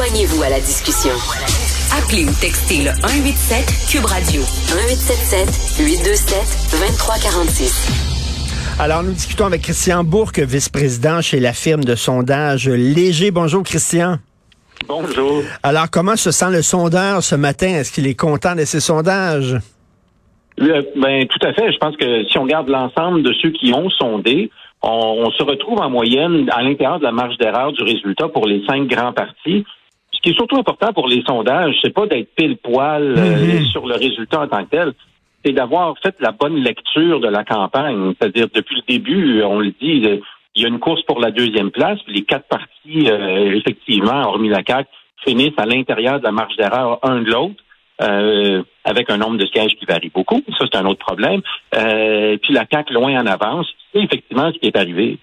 Joignez-vous à la discussion. Appelez ou textez le 187 Cube Radio 1877 827 2346. Alors, nous discutons avec Christian Bourque, vice-président chez la firme de sondage Léger. Bonjour, Christian. Bonjour. Alors, comment se sent le sondeur ce matin? Est-ce qu'il est content de ses sondages? ben, tout à fait. Je pense que si on regarde l'ensemble de ceux qui ont sondé, on, se retrouve en moyenne à l'intérieur de la marge d'erreur du résultat pour les cinq grands partis. Ce qui est surtout important pour les sondages, c'est pas d'être pile poil euh, mm-hmm. sur le résultat en tant que tel, c'est d'avoir fait la bonne lecture de la campagne. C'est-à-dire depuis le début, on le dit, il y a une course pour la deuxième place. Les quatre partis, euh, effectivement, hormis la CAQ, finissent à l'intérieur de la marge d'erreur un de l'autre. Euh, avec un nombre de sièges qui varie beaucoup. Ça, c'est un autre problème. Euh, puis la CAQ loin en avance. C'est effectivement ce qui est arrivé.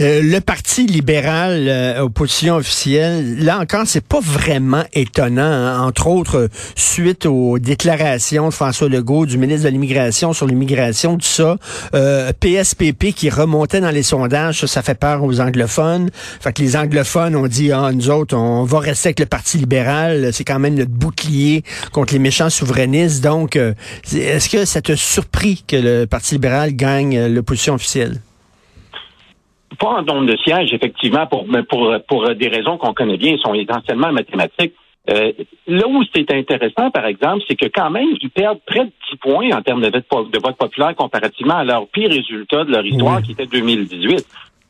Euh, le Parti libéral, euh, opposition officielle, là encore, c'est pas vraiment étonnant, hein. entre autres, suite aux déclarations de François Legault, du ministre de l'Immigration sur l'immigration, tout ça. Euh, PSPP qui remontait dans les sondages, ça, fait peur aux anglophones. Fait que les anglophones ont dit, ah, nous autres, on va rester avec le Parti libéral, c'est quand même notre bouclier contre les méchants souverainistes. Donc, est-ce que ça te surpris que le Parti libéral gagne l'opposition officielle? Pas en nombre de sièges, effectivement, pour, pour, pour des raisons qu'on connaît bien, ils sont essentiellement mathématiques. Euh, là où c'est intéressant, par exemple, c'est que quand même, ils perdent près de 10 points en termes de vote, de vote populaire comparativement à leur pire résultat de leur histoire, qui était 2018.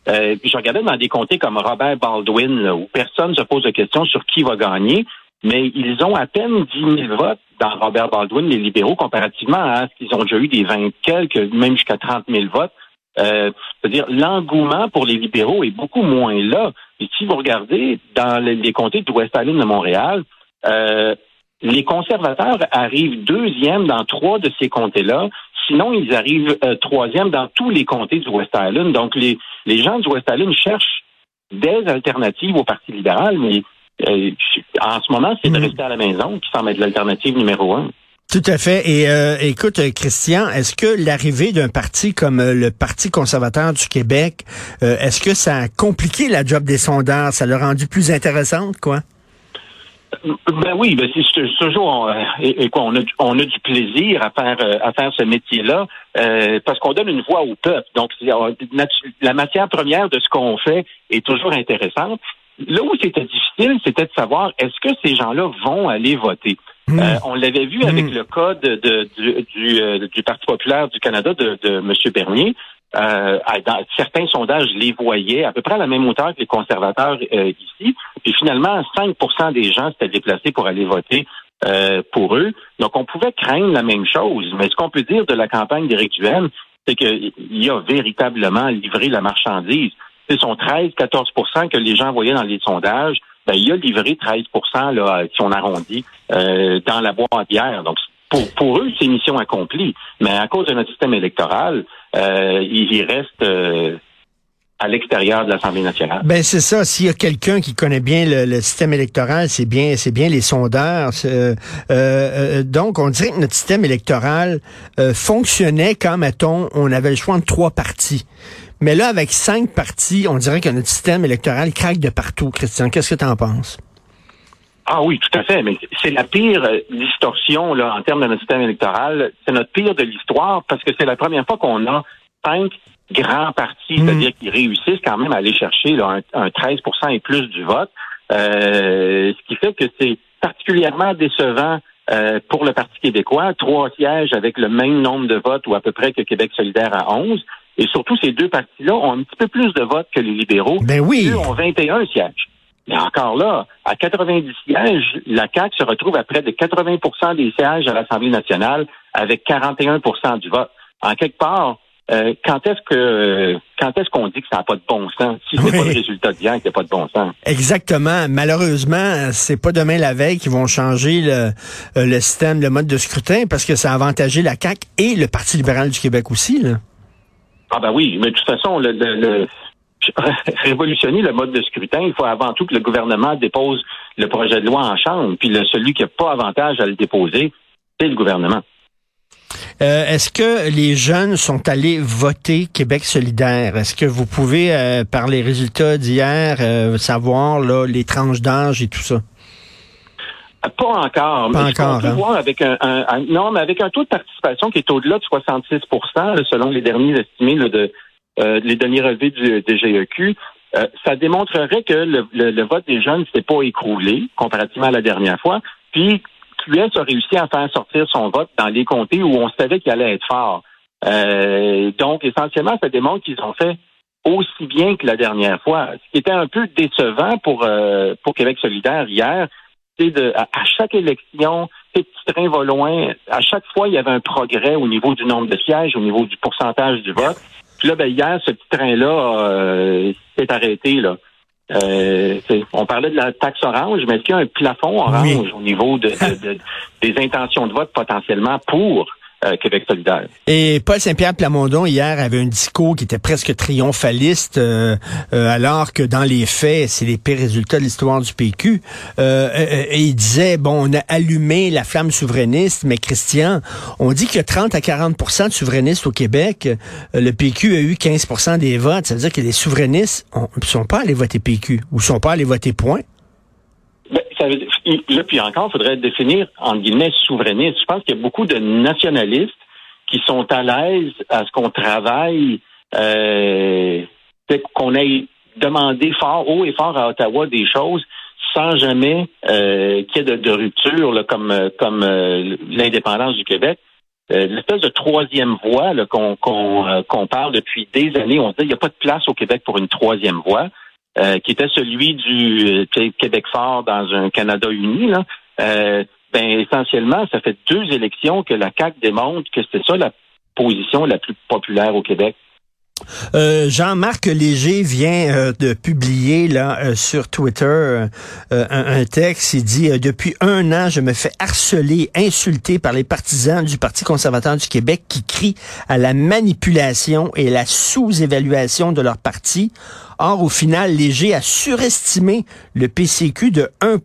Euh, puis je regardais dans des comtés comme Robert Baldwin, où personne se pose de questions sur qui va gagner, mais ils ont à peine 10 000 votes dans Robert Baldwin, les libéraux, comparativement à ce qu'ils ont déjà eu des 20 quelques, même jusqu'à 30 000 votes euh, c'est-à-dire l'engouement pour les libéraux est beaucoup moins là. Et si vous regardez dans les, comtés de West Island de Montréal, euh, les conservateurs arrivent deuxième dans trois de ces comtés-là. Sinon, ils arrivent euh, troisième dans tous les comtés du West Island. Donc, les, les gens du West Island cherchent des alternatives au Parti libéral, mais en ce moment, c'est de mm. rester à la maison qui semble être l'alternative numéro un. Tout à fait. Et euh, écoute, Christian, est-ce que l'arrivée d'un parti comme euh, le Parti conservateur du Québec, euh, est-ce que ça a compliqué la job des sondeurs? Ça l'a rendu plus intéressante, quoi? Ben oui, ben c'est toujours et, quoi, on a, on a du plaisir à faire à faire ce métier-là parce qu'on donne une voix au peuple. Donc la matière première de ce qu'on fait est toujours intéressante. Là où c'était difficile, c'était de savoir est-ce que ces gens-là vont aller voter? Hmm. Euh, on l'avait vu avec hmm. le cas de, du, euh, du, Parti populaire du Canada de, de M. Bernier. Euh, dans certains sondages les voyaient à peu près à la même hauteur que les conservateurs ici. Puis finalement, 5% des gens s'étaient déplacés pour aller voter pour eux. Donc, on pouvait craindre la même chose. Mais ce qu'on peut dire de la campagne d'Éric Duhem, c'est qu'il a véritablement livré la marchandise. Ce sont 13-14% que les gens voyaient dans les sondages ben, il a livré 13 là, si on arrondit, euh, dans la d'hier. Donc, pour, pour eux, c'est mission accomplie. Mais à cause de notre système électoral, euh, il euh, à l'extérieur de l'Assemblée nationale. Ben c'est ça. S'il y a quelqu'un qui connaît bien le, système électoral, c'est bien, c'est bien les sondeurs. Euh, donc, on dirait que notre système électoral fonctionnait quand, mettons, on avait le choix de trois partis. Mais là, avec cinq partis, on dirait que notre système électoral craque de partout. Christian, qu'est-ce que tu en penses? Ah oui, tout à fait. Mais c'est la pire euh, distorsion là, en termes de notre système électoral. C'est notre pire de l'histoire parce que c'est la première fois qu'on a cinq grands partis, hmm. c'est-à-dire qui réussissent quand même à aller chercher là, un, 13% et plus du vote. Euh, ce qui fait que c'est particulièrement décevant euh, pour le Parti québécois. Trois sièges avec le même nombre de votes ou à peu près que Québec solidaire à 11. Et surtout, ces deux partis-là ont un petit peu plus de votes que les libéraux. Ben oui. Eux ont 21 sièges. Mais encore là, à 90 sièges, la CAQ se retrouve à près de 80% des sièges à l'Assemblée nationale avec 41% du vote. En quelque part, euh, quand est-ce que quand est-ce qu'on dit que ça n'a pas de bon sens? Si c'est pas le résultat d'hier qui n'a pas de bon sens Exactement. Malheureusement, c'est pas demain la veille qu'ils vont changer le, euh, le système, le mode de scrutin parce que ça a avantagé la CAQ et le Parti libéral du Québec aussi. Là. Ah ben oui, mais de toute façon, le, révolutionner le mode de scrutin, il faut avant tout que le gouvernement dépose le projet de loi en chambre, puis le, celui qui n'a pas avantage à le déposer, c'est le gouvernement. Euh, est-ce que les jeunes sont allés voter Québec solidaire? Est-ce que vous pouvez, euh, par les résultats d'hier, euh, savoir là, les tranches d'âge et tout ça? Pas encore. Pas encore. Hein? avec un, non, mais avec un taux de participation qui est au-delà de 66% selon les derniers estimés de les derniers relevés du DGEQ. ça démontrerait que le, vote des jeunes s'est pas écroulé comparativement à la dernière fois. Puis QS a réussi à faire sortir son vote dans les comtés où on savait qu'il allait être fort. Euh, donc, essentiellement, ça démontre qu'ils ont fait aussi bien que la dernière fois. Ce qui était un peu décevant pour, euh, pour Québec solidaire hier, de à, chaque élection, ces petits trains vont loin. À chaque fois, il y avait un progrès au niveau du nombre de sièges, au niveau du pourcentage du vote. Puis là, ben, hier, ce petit train-là euh, s'est arrêté. Là. Euh, on parlait de la taxe orange, mais est-ce qu'il y a un plafond orange au niveau de, des intentions de vote potentiellement pour euh, Québec solidaire. Et Paul Saint-Pierre Plamondon, hier, avait un discours qui était presque triomphaliste, euh, euh, alors que dans les faits, c'est les pires résultats de l'histoire du PQ. et il disait, bon, on a allumé la flamme souverainiste, mais Christian, on dit a 30 à 40% de souverainistes au Québec. le PQ a eu 15% des votes. Ça veut dire que les souverainistes ne sont pas allés voter PQ ou sont pas allés voter point. Ça veut dire, là, puis encore, il faudrait définir, entre guillemets, souverainiste. Je pense qu'il y a beaucoup de nationalistes qui sont à l'aise à ce qu'on travaille, euh, qu'on ait demandé fort, haut et fort à Ottawa des choses sans jamais euh, qu'il y ait de, rupture, là, comme, comme euh, l'indépendance du Québec. Euh, l'espèce de troisième voie qu'on qu'on parle depuis des années, on dit qu'il n'y a pas de place au Québec pour une troisième voie. Euh, qui était celui du euh, Québec fort dans un Canada uni, là, euh, ben essentiellement, ça fait deux élections que la CAQ démontre que c'est ça la position la plus populaire au Québec. Euh, Jean-Marc Léger vient euh, de publier là euh, sur Twitter un, texte. Il dit depuis un an, je me fais harceler, insulter par les partisans du Parti conservateur du Québec qui crient à la manipulation et la sous-évaluation de leur parti. Or, au final, Léger a surestimé le PCQ de 1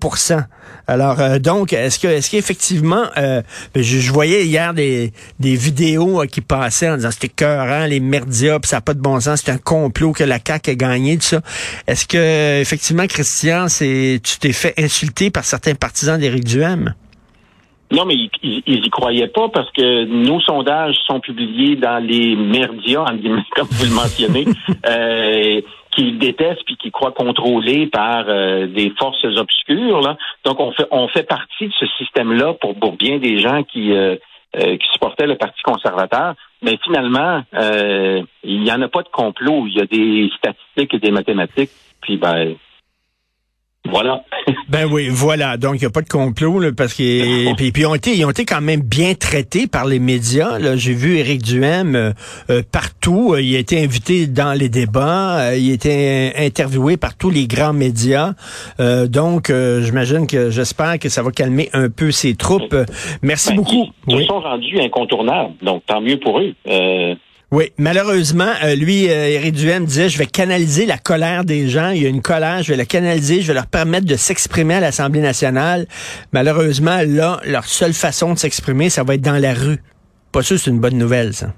alors euh, donc, est-ce que est-ce qu'effectivement, euh, ben, je, voyais hier des, des vidéos euh, qui passaient en disant c'était cœur, les merdias, puis ça n'a pas de bon sens, c'est un complot que la CAQ a gagné, tout ça. Est-ce que effectivement, Christian, c'est tu t'es fait insulter par certains partisans d'Éric Duhem? Non, mais ils, ils, y croyaient pas parce que nos sondages sont publiés dans les merdias, comme vous le mentionnez. euh, qui détestent puis qui croient contrôlés par euh, des forces obscures. Là. Donc, on fait, on fait partie de ce système-là pour, pour bien des gens qui, euh, euh, qui supportaient le Parti conservateur. Mais finalement, il n'y en a pas de complot. Il y a des statistiques et des mathématiques. Puis, ben, voilà. ben oui, voilà. Donc, il n'y a pas de complot, là, parce que puis, puis ils, ont été, ils ont été quand même bien traités par les médias. Là. J'ai vu Éric Duhem euh, euh, partout. Il a été invité dans les débats. Euh, il a été interviewé par tous les grands médias. donc, j'imagine que j'espère que ça va calmer un peu ses troupes. Merci ben, beaucoup. Ils, ils sont rendus incontournables. Donc, tant mieux pour eux. Oui, malheureusement, euh, lui, euh, Duhem disait, je vais canaliser la colère des gens. Il y a une colère, je vais la canaliser, je vais leur permettre de s'exprimer à l'Assemblée nationale. Malheureusement, là, leur seule façon de s'exprimer, ça va être dans la rue. Pas sûr, c'est une bonne nouvelle, ça.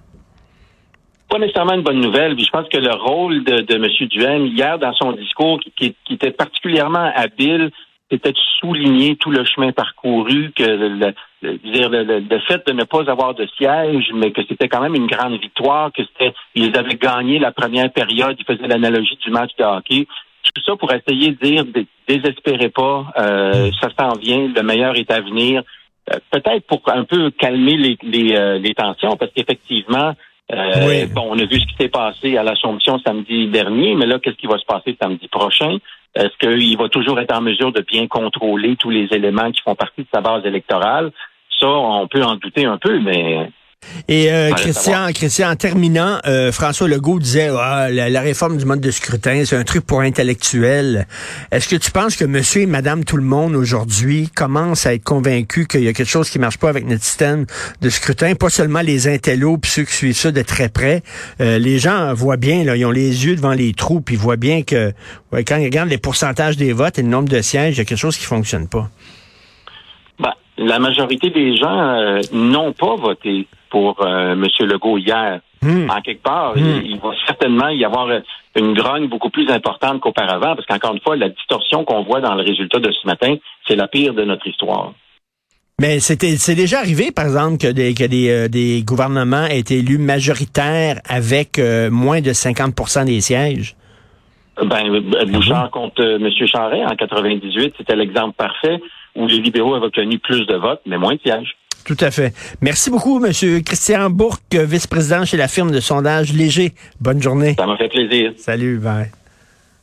Pas nécessairement une bonne nouvelle. je pense que le rôle de, de M. Duhem, hier, dans son discours, qui, qui était particulièrement habile, c'était de souligner tout le chemin parcouru, que le, dire le, fait de ne pas avoir de siège, mais que c'était quand même une grande victoire, que c'était ils avaient gagné la première période, ils faisaient l'analogie du match de hockey. Tout ça pour essayer de dire désespérez pas, euh, ça s'en vient, le meilleur est à venir. Euh, peut-être pour un peu calmer les, les, euh, les tensions, parce qu'effectivement, euh, bon, on a vu ce qui s'est passé à l'Assomption samedi dernier, mais là, qu'est-ce qui va se passer samedi prochain? Est-ce qu'il va toujours être en mesure de bien contrôler tous les éléments qui font partie de sa base électorale? Ça, on peut en douter un peu, mais et euh, Christian, Christian, en terminant, euh, François Legault disait ah, la, réforme du mode de scrutin, c'est un truc pour intellectuels. Est-ce que tu penses que monsieur et madame tout le monde aujourd'hui commencent à être convaincus qu'il y a quelque chose qui marche pas avec notre système de scrutin, pas seulement les intellos puis ceux qui suivent ça de très près. Euh, les gens voient bien, là, ils ont les yeux devant les trous, puis ils voient bien que quand ils regardent les pourcentages des votes et le nombre de sièges, il y a quelque chose qui fonctionne pas. La majorité des gens euh, n'ont pas voté pour euh, M. Legault hier. Hmm. En quelque part, Hmm. il, il va certainement y avoir une grogne beaucoup plus importante qu'auparavant, parce qu'encore une fois, la distorsion qu'on voit dans le résultat de ce matin, c'est la pire de notre histoire. Mais c'était c'est déjà arrivé, par exemple, que des, que des, euh, des gouvernements aient été élus majoritaires avec euh, moins de 50% des sièges. Ben, Bouchard contre M. Charret en 98, c'était l'exemple parfait où les libéraux avaient obtenu plus de votes, mais moins de sièges. Tout à fait. Merci beaucoup, Monsieur Christian Bourque, vice-président chez la firme de sondage Léger. Bonne journée. Ça m'a fait plaisir. Salut, bye.